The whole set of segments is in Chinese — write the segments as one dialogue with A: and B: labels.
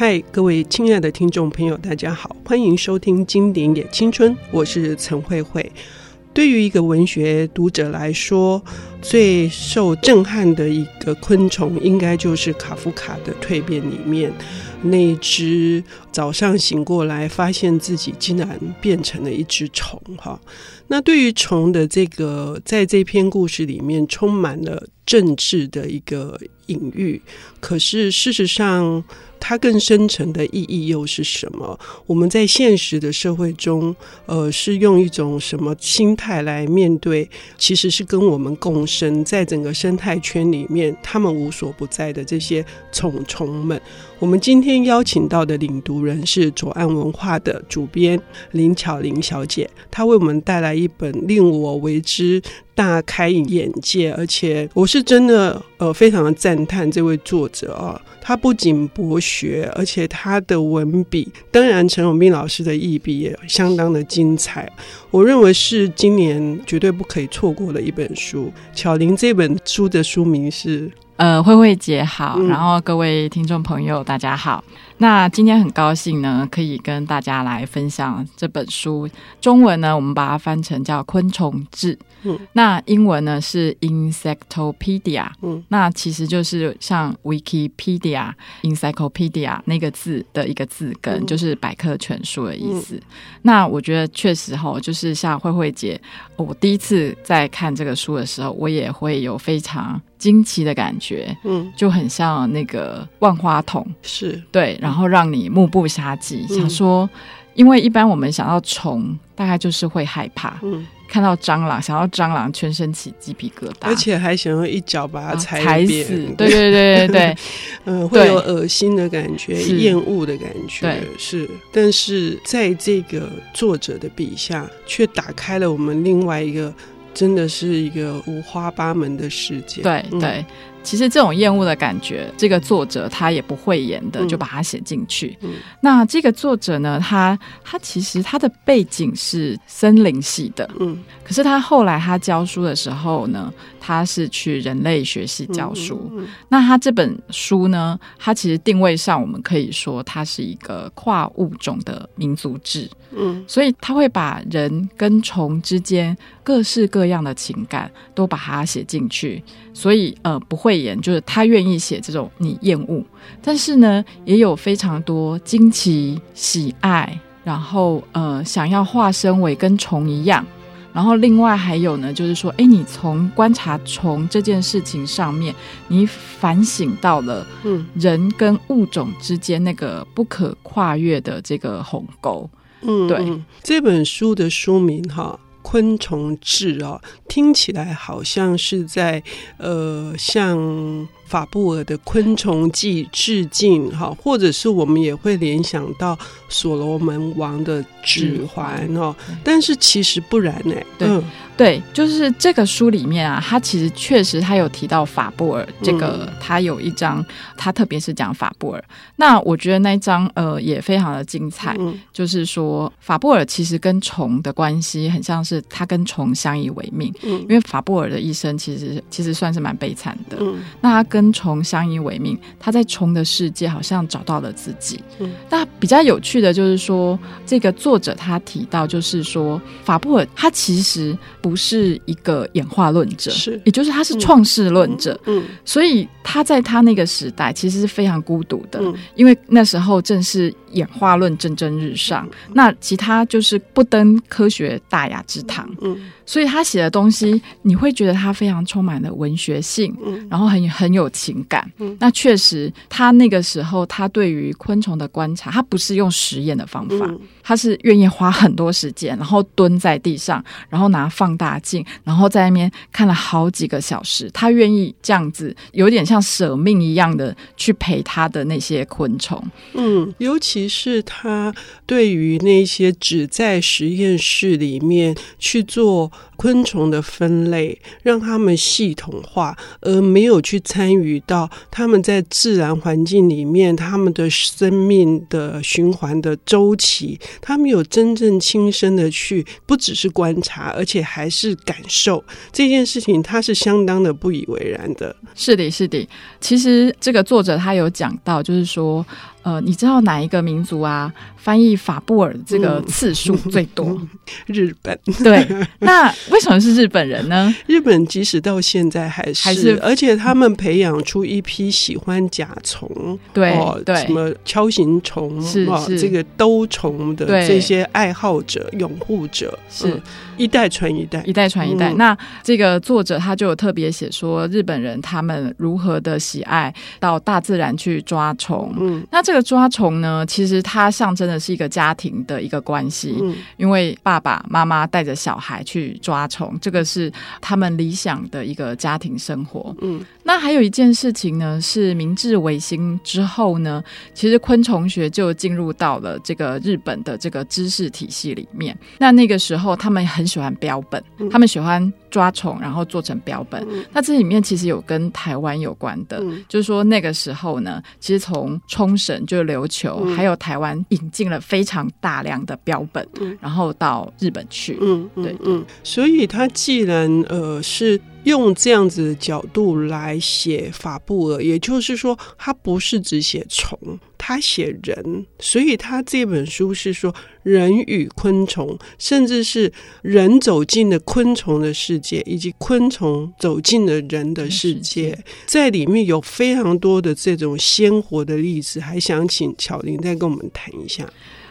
A: 嗨，各位亲爱的听众朋友，大家好，欢迎收听《经典也青春》，我是陈慧慧。对于一个文学读者来说，最受震撼的一个昆虫，应该就是卡夫卡的《蜕变》里面那只早上醒过来，发现自己竟然变成了一只虫。哈，那对于虫的这个，在这篇故事里面，充满了政治的一个隐喻。可是事实上，它更深层的意义又是什么？我们在现实的社会中，呃，是用一种什么心态来面对？其实是跟我们共生，在整个生态圈里面，他们无所不在的这些虫虫们。我们今天邀请到的领读人是左岸文化的主编林巧玲小姐，她为我们带来一本令我为之大开眼界，而且我是真的呃非常的赞叹这位作者啊，他不仅博学，而且他的文笔，当然陈永斌老师的译笔也相当的精彩，我认为是今年绝对不可以错过的一本书。巧玲这本书的书名是。
B: 呃，慧慧姐好，然后各位听众朋友大家好。那今天很高兴呢，可以跟大家来分享这本书。中文呢，我们把它翻成叫《昆虫志》，嗯，那英文呢是 Insectopedia，嗯，那其实就是像 Wikipedia、Encyclopedia 那个字的一个字根，嗯、就是百科全书的意思。嗯、那我觉得确实哈，就是像慧慧姐，我第一次在看这个书的时候，我也会有非常。惊奇的感觉，嗯，就很像那个万花筒，
A: 是。
B: 对，然后让你目不暇接，嗯、想说，因为一般我们想到虫，大概就是会害怕，嗯，看到蟑螂，想到蟑螂，全身起鸡皮疙瘩，
A: 而且还想要一脚把它踩，
B: 踩死，对对对对对，
A: 嗯，会有恶心的感觉，厌恶的感觉，对，是，但是在这个作者的笔下，却打开了我们另外一个。真的是一个五花八门的世界。
B: 对对。对其实这种厌恶的感觉，这个作者他也不会演的，就把它写进去。嗯。嗯、那这个作者呢，他他其实他的背景是森林系的，嗯，可是他后来他教书的时候呢，他是去人类学系教书。那他这本书呢，他其实定位上，我们可以说它是一个跨物种的民族志，嗯，所以他会把人跟虫之间各式各样的情感都把它写进去，所以呃不会。会演就是他愿意写这种你厌恶，但是呢，也有非常多惊奇、喜爱，然后呃，想要化身为跟虫一样，然后另外还有呢，就是说，哎，你从观察虫这件事情上面，你反省到了，嗯，人跟物种之间那个不可跨越的这个鸿沟，嗯，对，
A: 这本书的书名哈。昆虫志哦，听起来好像是在呃像法布尔的《昆虫记》致敬哈，或者是我们也会联想到所罗门王的指环哦，但是其实不然呢，对。嗯
B: 对，就是这个书里面啊，他其实确实他有提到法布尔这个，他有一章，他特别是讲法布尔。那我觉得那一章呃也非常的精彩，嗯、就是说法布尔其实跟虫的关系很像是他跟虫相依为命，嗯、因为法布尔的一生其实其实算是蛮悲惨的。嗯、那他跟虫相依为命，他在虫的世界好像找到了自己。嗯、那比较有趣的就是说，这个作者他提到就是说法布尔他其实不。不是一个演化论者，是，也就是他是创世论者，嗯，嗯，所以他在他那个时代其实是非常孤独的，嗯，因为那时候正是演化论蒸蒸日上，嗯，那其他就是不登科学大雅之堂，嗯。所以他写的东西，你会觉得他非常充满了文学性，嗯，然后很很有情感。嗯，那确实，他那个时候他对于昆虫的观察，他不是用实验的方法，嗯，他是愿意花很多时间，然后蹲在地上，然后拿放大镜，然后在那边看了好几个小时。他愿意这样子，有点像舍命一样的去陪他的那些昆虫。
A: 嗯，尤其其实他对于那些只在实验室里面去做。昆虫的分类，让他们系统化，而没有去参与到他们在自然环境里面他们的生命的循环的周期，他们有真正亲身的去，不只是观察，而且还是感受这件事情，他是相当的不以为然的。
B: 是的，是的。其实这个作者他有讲到，就是说。呃，你知道哪一个民族啊，翻译法布尔这个次数最多？
A: 嗯、日本。
B: 对，那为什么是日本人呢？
A: 日本即使到现在还是，还是而且他们培养出一批喜欢甲虫，
B: 对、
A: 哦、
B: 对，
A: 什么锹形虫
B: 是
A: 这个兜虫的这些爱好者、拥护者，是、嗯、一代传一代，
B: 一代传一代。嗯、那这个作者他就有特别写说，日本人他们如何的喜爱到大自然去抓虫，嗯，那。这个抓虫呢，其实它象征的是一个家庭的一个关系，嗯、因为爸爸妈妈带着小孩去抓虫，这个是他们理想的一个家庭生活。嗯，那还有一件事情呢，是明治维新之后呢，其实昆虫学就进入到了这个日本的这个知识体系里面。那那个时候，他们很喜欢标本，他们喜欢抓虫，然后做成标本。嗯、那这里面其实有跟台湾有关的，嗯、就是说那个时候呢，其实从冲绳。就是琉球，还有台湾引进了非常大量的标本，嗯、然后到日本去。嗯，对，对，
A: 嗯，所以他既然呃是用这样子的角度来写法布尔，也就是说，他不是只写虫，他写人，所以他这本书是说人与昆虫，甚至是人走进了昆虫的世界，以及昆虫走进了人的世界，在里面有非常多的这种鲜活的例子，还想请巧玲再跟我们谈一下。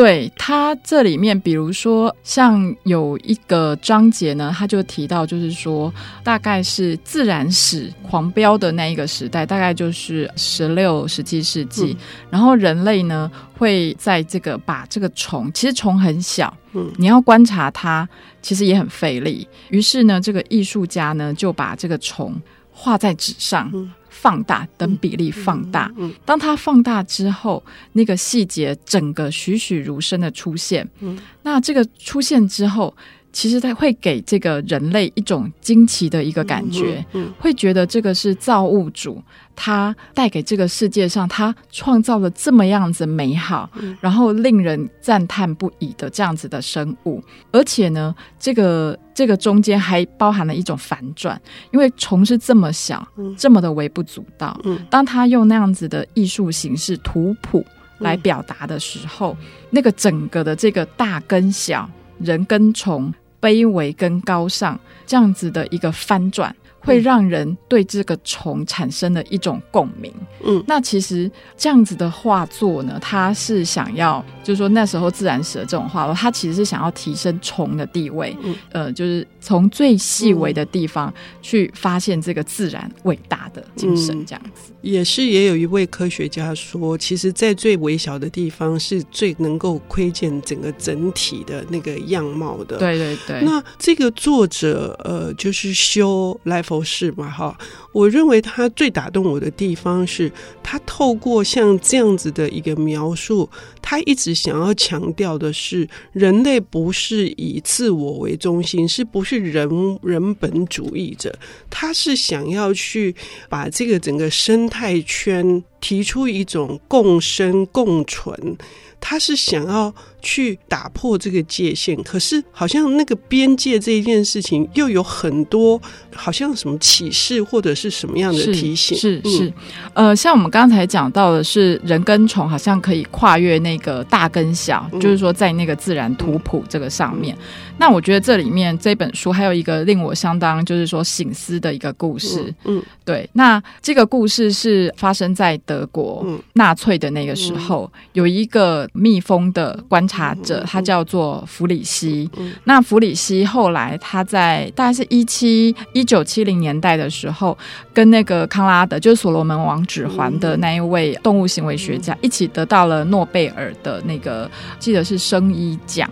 B: 对，它这里面，比如说像有一个章节呢，他就提到，就是说大概是自然史狂飙的那一个时代，大概就是十六、十七世纪。嗯、然后人类呢会在这个把这个虫，其实虫很小，嗯，你要观察它，其实也很费力。于是呢，这个艺术家呢就把这个虫画在纸上。嗯放大，等比例放大。嗯，当它放大之后，那个细节整个栩栩如生的出现。嗯，那这个出现之后。其实它会给这个人类一种惊奇的一个感觉，嗯嗯、会觉得这个是造物主他带给这个世界上，他创造了这么样子美好，嗯、然后令人赞叹不已的这样子的生物，而且呢，这个这个中间还包含了一种反转，因为虫是这么小，嗯、这么的微不足道，嗯、当他用那样子的艺术形式图谱来表达的时候，嗯、那个整个的这个大跟小。人跟虫，卑微跟高尚，这样子的一个翻转。会让人对这个虫产生了一种共鸣。嗯，那其实这样子的画作呢，他是想要，就是说那时候自然史的这种画作，他其实是想要提升虫的地位。嗯，呃，就是从最细微的地方去发现这个自然伟大的精神，这样子。
A: 也是，也有一位科学家说，其实，在最微小的地方是最能够窥见整个整体的那个样貌的。
B: 对对对。
A: 那这个作者，呃，就是修来。不是嘛？哈，我认为他最打动我的地方是，他透过像这样子的一个描述，他一直想要强调的是，人类不是以自我为中心，是不是人人本主义者？他是想要去把这个整个生态圈提出一种共生共存，他是想要。去打破这个界限，可是好像那个边界这一件事情又有很多，好像什么启示或者是什么样的提醒？
B: 是是，是，嗯、呃，像我们刚才讲到的是人跟虫好像可以跨越那个大跟小，嗯、就是说在那个自然图谱这个上面。嗯、那我觉得这里面这本书还有一个令我相当就是说醒思的一个故事。嗯，嗯对，那这个故事是发生在德国纳粹的那个时候，嗯、有一个蜜蜂的观。察者，他叫做弗里希。那弗里希后来他在大概是一七一九七零年代的时候，跟那个康拉德，就是所罗门王指环的那一位动物行为学家，一起得到了诺贝尔的那个，记得是生医奖。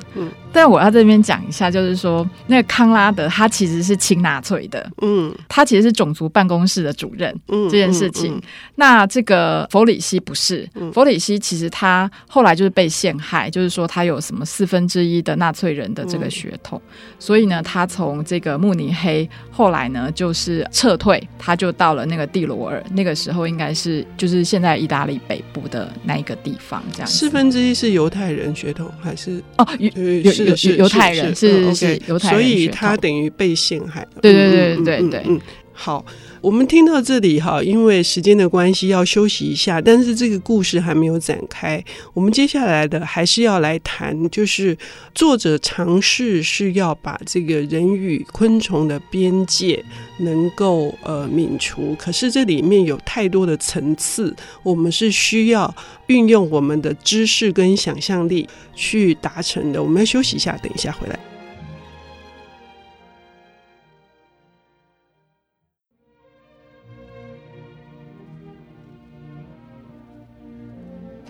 B: 但我要这边讲一下，就是说那个康拉德他其实是亲纳粹的，嗯，他其实是种族办公室的主任，嗯，这件事情。嗯嗯嗯、那这个弗里希不是，嗯、弗里希其实他后来就是被陷害，就是说他有什么四分之一的纳粹人的这个血统，嗯、所以呢，他从这个慕尼黑后来呢就是撤退，他就到了那个蒂罗尔，那个时候应该是就是现在意大利北部的那一个地方，这样。
A: 四分之一是犹太人血统还是？
B: 哦，有有。是犹太人，是是犹太人，
A: 所以他等于被陷害了。
B: 对对对对对，
A: 嗯，好，我们听到这里哈，因为时间的关系要休息一下，但是这个故事还没有展开。我们接下来的还是要来谈，就是作者尝试是要把这个人与昆虫的边界能够呃泯除，可是这里面有太多的层次，我们是需要运用我们的知识跟想象力去达成的。我们要休息一下，等一下回来。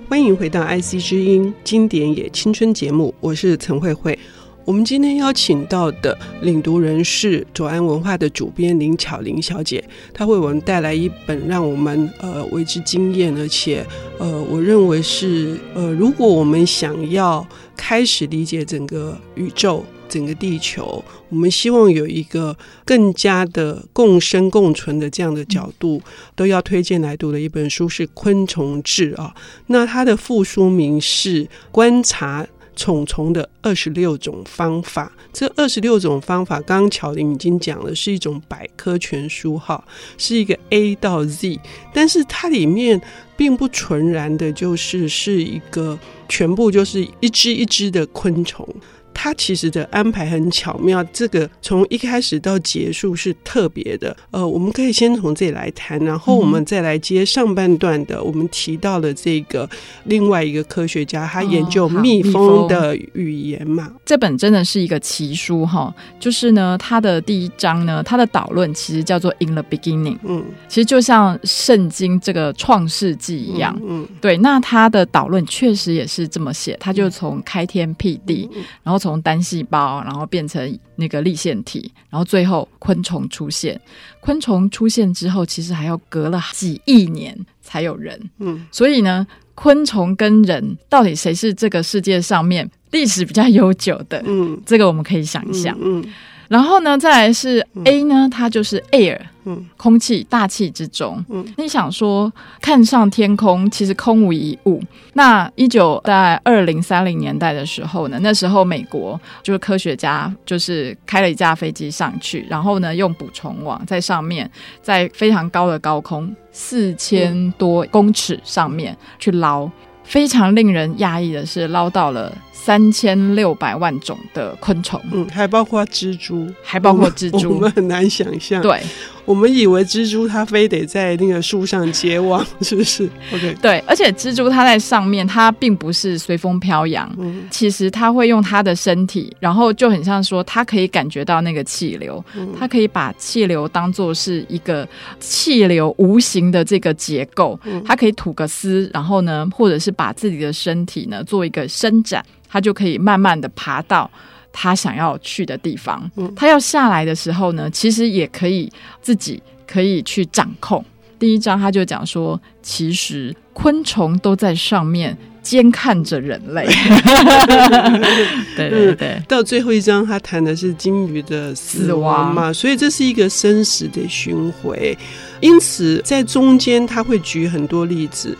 A: 欢迎回到 IC 之音经典也青春节目，我是陈慧慧。我们今天邀请到的领读人是左岸文化的主编林巧玲小姐，她为我们带来一本让我们呃为之惊艳，而且呃我认为是呃如果我们想要开始理解整个宇宙、整个地球，我们希望有一个更加的共生共存的这样的角度，都要推荐来读的一本书是《昆虫志》啊。那它的副书名是《观察》。虫虫的二十六种方法，这二十六种方法，刚刚巧玲已经讲了，是一种百科全书哈，是一个 A 到 Z，但是它里面并不纯然的，就是是一个全部就是一只一只的昆虫。它其实的安排很巧妙，这个从一开始到结束是特别的。呃，我们可以先从这里来谈，然后我们再来接上半段的。我们提到了这个另外一个科学家，他研究蜜蜂的语言嘛。哦、
B: 这本真的是一个奇书哈，就是呢，它的第一章呢，它的导论其实叫做 In the Beginning，嗯，其实就像圣经这个创世纪一样，嗯，嗯对。那它的导论确实也是这么写，他就从开天辟地，嗯、然后从从单细胞，然后变成那个立腺体，然后最后昆虫出现。昆虫出现之后，其实还要隔了几亿年才有人。嗯，所以呢，昆虫跟人到底谁是这个世界上面历史比较悠久的？嗯，这个我们可以想一想。嗯。嗯然后呢，再来是 A 呢，它就是 air，嗯，空气、大气之中。嗯，你想说看上天空，其实空无一物。那一九在二零三零年代的时候呢，那时候美国就是科学家就是开了一架飞机上去，然后呢用捕虫网在上面，在非常高的高空四千多公尺上面去捞，非常令人讶异的是捞到了。三千六百万种的昆虫，
A: 嗯，还包括蜘蛛，
B: 还包括蜘蛛，
A: 我们很难想象。
B: 对，
A: 我们以为蜘蛛它非得在那个树上结网，是不是？OK，
B: 对，而且蜘蛛它在上面，它并不是随风飘扬，嗯，其实它会用它的身体，然后就很像说，它可以感觉到那个气流，嗯，它可以把气流当做是一个气流无形的这个结构，嗯，它可以吐个丝，然后呢，或者是把自己的身体呢做一个伸展。它就可以慢慢的爬到他想要去的地方。他要下来的时候呢，其实也可以自己可以去掌控。第一章他就讲说，其实昆虫都在上面监看着人类。对对对。
A: 到最后一章，他谈的是金鱼的死亡嘛，所以这是一个生死的巡回。因此，在中间他会举很多例子。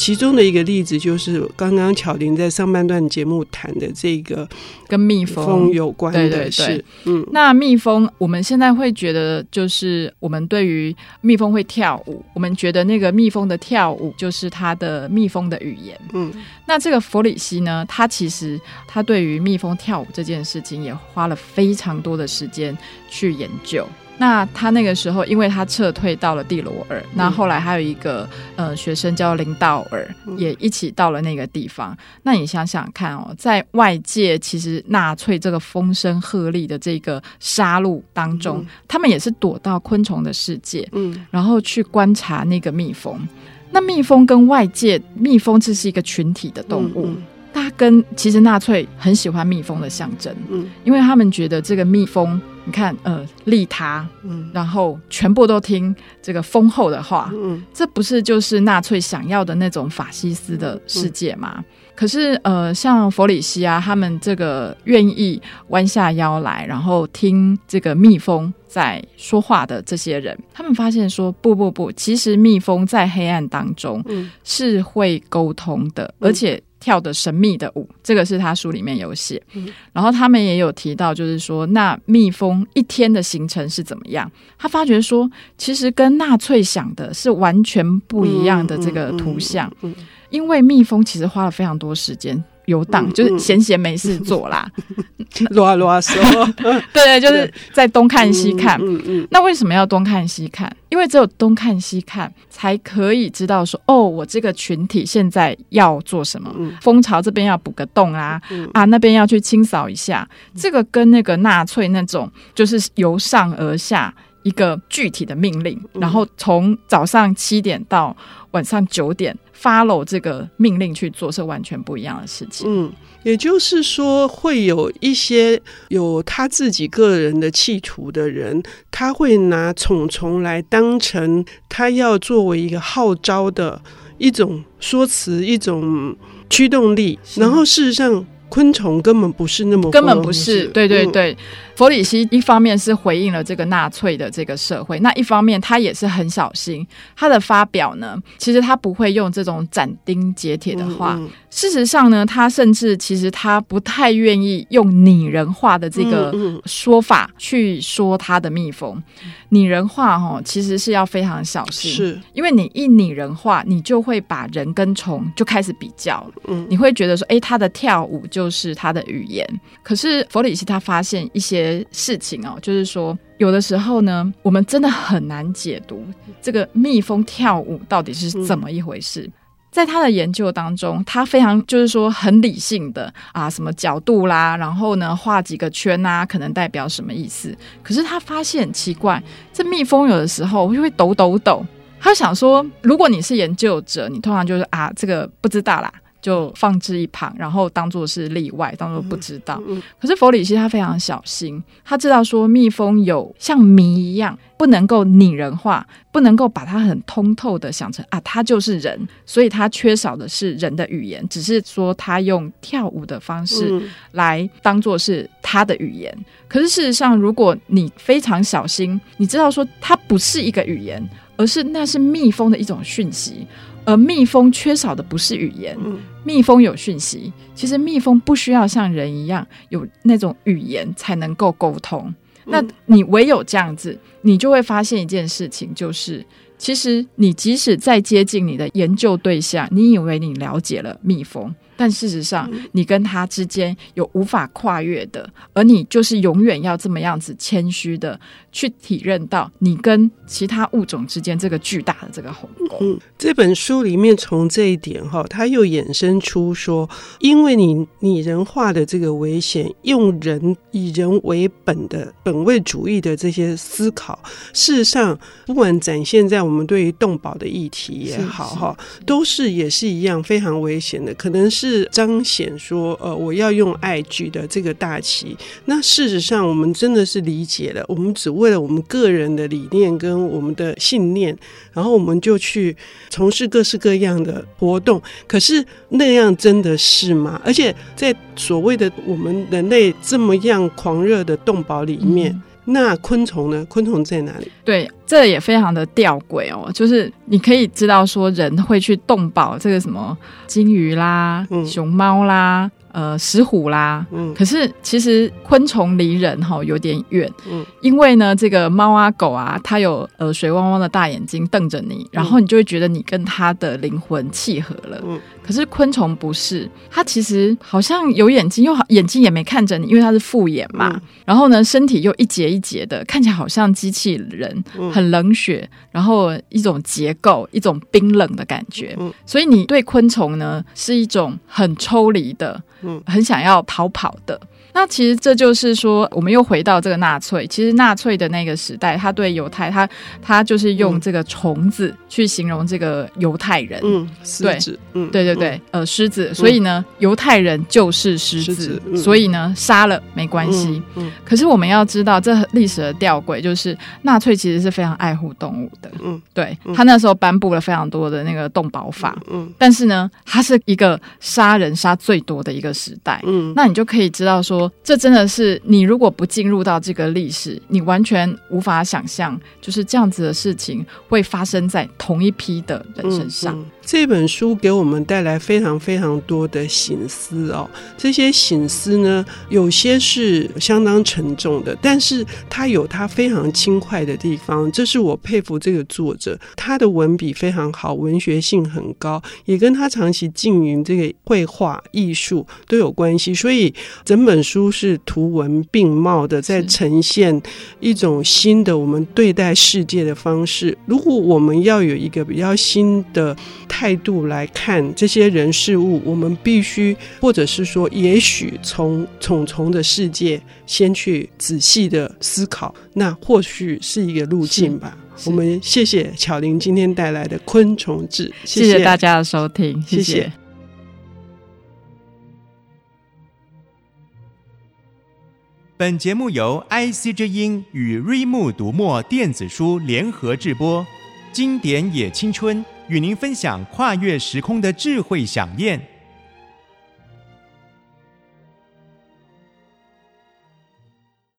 A: 其中的一个例子就是刚刚巧玲在上半段节目谈的这个
B: 跟蜜蜂
A: 有关的事。
B: 嗯，那蜜蜂我们现在会觉得，就是我们对于蜜蜂会跳舞，我们觉得那个蜜蜂的跳舞就是它的蜜蜂的语言。嗯，那这个弗里希呢，他其实他对于蜜蜂跳舞这件事情也花了非常多的时间去研究。那他那个时候，因为他撤退到了蒂罗尔，嗯、那后来还有一个呃学生叫林道尔，嗯、也一起到了那个地方。那你想想看哦，在外界其实纳粹这个风声鹤唳的这个杀戮当中，嗯、他们也是躲到昆虫的世界，嗯，然后去观察那个蜜蜂。那蜜蜂跟外界，蜜蜂这是一个群体的动物。嗯嗯它跟其实纳粹很喜欢蜜蜂的象征，嗯，因为他们觉得这个蜜蜂，你看，呃，利他，嗯，然后全部都听这个蜂后的话，嗯，这不是就是纳粹想要的那种法西斯的世界吗？嗯，可是，呃，像弗里西啊，他们这个愿意弯下腰来，然后听这个蜜蜂在说话的这些人，他们发现说，不不不，其实蜜蜂在黑暗当中是会沟通的，嗯，而且。跳的神秘的舞，这个是他书里面有写。嗯、然后他们也有提到，就是说，那蜜蜂一天的行程是怎么样？他发觉说，其实跟纳粹想的是完全不一样的这个图像，嗯因为蜜蜂其实花了非常多时间。游荡、嗯、就是闲闲没事做啦，
A: 啰啰嗦。
B: 对，就是在东看西看。
A: 嗯嗯嗯、
B: 那为什么要东看西看？因为只有东看西看，才可以知道说，哦，我这个群体现在要做什么。嗯、蜂巢这边要补个洞啊，嗯、啊，那边要去清扫一下。嗯、这个跟那个纳粹那种，就是由上而下一个具体的命令，嗯、然后从早上七点到晚上九点。follow 这个命令去做是完全不一样的事情。
A: 嗯，也就是说，会有一些有他自己个人的企图的人，他会拿虫虫来当成他要作为一个号召的一种说辞、一种驱动力，然后事实上。昆虫根本不是那么，
B: 根本不是，对对对。嗯、弗里希一方面是回应了这个纳粹的这个社会，那一方面他也是很小心。他的发表呢，其实他不会用这种斩钉截铁的话。嗯嗯、事实上呢，他甚至其实他不太愿意用拟人化的这个说法去说他的蜜蜂。拟、人化哈，其实是要非常小心，是因为你一拟人化，你就会把人跟虫就开始比较了。嗯，你会觉得说，哎，他的跳舞就。就是他的语言，可是弗里希他发现一些事情哦，就是说有的时候呢，我们真的很难解读这个蜜蜂跳舞到底是怎么一回事。嗯、在他的研究当中，他非常就是说很理性的啊，什么角度啦，然后呢画几个圈啊，可能代表什么意思。可是他发现很奇怪，这蜜蜂有的时候就会抖抖抖。他想说，如果你是研究者，你通常就是啊，这个不知道啦。就放置一旁，然后当做是例外，当做不知道。嗯嗯、可是弗里希他非常小心，他知道说蜜蜂有像谜一样，不能够拟人化，不能够把它很通透的想成啊，它就是人，所以他缺少的是人的语言，只是说他用跳舞的方式来当做是他的语言。嗯、可是事实上，如果你非常小心，你知道说它不是一个语言，而是那是蜜蜂的一种讯息。而蜜蜂缺少的不是语言，蜜蜂有讯息。其实蜜蜂不需要像人一样有那种语言才能够沟通。那你唯有这样子，你就会发现一件事情，就是其实你即使再接近你的研究对象，你以为你了解了蜜蜂。但事实上，你跟他之间有无法跨越的，而你就是永远要这么样子谦虚的去体认到你跟其他物种之间这个巨大的这个鸿沟。
A: 嗯，这本书里面从这一点哈，他又衍生出说，因为你拟人化的这个危险，用人以人为本的本位主义的这些思考，事实上，不管展现在我们对于动保的议题也好哈，都是也是一样非常危险的，可能是。是彰显说，呃，我要用爱举的这个大旗。那事实上，我们真的是理解了，我们只为了我们个人的理念跟我们的信念，然后我们就去从事各式各样的活动。可是那样真的是吗？而且在所谓的我们人类这么样狂热的动保里面。那昆虫呢？昆虫在哪里？
B: 对，这也非常的吊诡哦。就是你可以知道说，人会去动保这个什么金鱼啦、嗯、熊猫啦。呃，石虎啦，嗯，可是其实昆虫离人哈有点远，嗯，因为呢，这个猫啊狗啊，它有呃水汪汪的大眼睛瞪着你，然后你就会觉得你跟它的灵魂契合了，嗯，可是昆虫不是，它其实好像有眼睛，又好眼睛也没看着你，因为它是复眼嘛，嗯、然后呢，身体又一节一节的，看起来好像机器人，很冷血，然后一种结构，一种冰冷的感觉，嗯，所以你对昆虫呢是一种很抽离的。嗯，很想要逃跑的，那其实这就是说，我们又回到这个纳粹。其实纳粹的那个时代，他对犹太，他他就是用这个虫子去形容这个犹太人。
A: 嗯，狮子。
B: 嗯，对对对，呃，狮子。所以呢，犹太人就是狮子。所以呢，杀了没关系。嗯。可是我们要知道，这历史的吊诡就是，纳粹其实是非常爱护动物的。嗯。对，他那时候颁布了非常多的那个动保法。嗯。但是呢，他是一个杀人杀最多的一个时代。嗯。那你就可以知道说，这真的是你如果不进入到这个历史，你完全无法想象，就是这样子的事情会发生在同一批的人身上。
A: 这本书给我们带来非常非常多的醒思哦，这些醒思呢，有些是相当沉重的，但是它有它非常轻快的地方，这是我佩服这个作者，他的文笔非常好，文学性很高，也跟他长期经营这个绘画艺术都有关系，所以整本书是图文并茂的，在呈现一种新的我们对待世界的方式。如果我们要有一个比较新的态度来看这些人事物，我们必须，或者是说，也许从虫虫的世界先去仔细的思考，那或许是一个路径吧。我们谢谢巧玲今天带来的《昆虫志》，
B: 谢谢，大家的收听，谢谢。谢谢。
C: 本节目由 IC 之音与瑞木读墨电子书联合制播，经典也青春。与您分享跨越时空的智慧想念。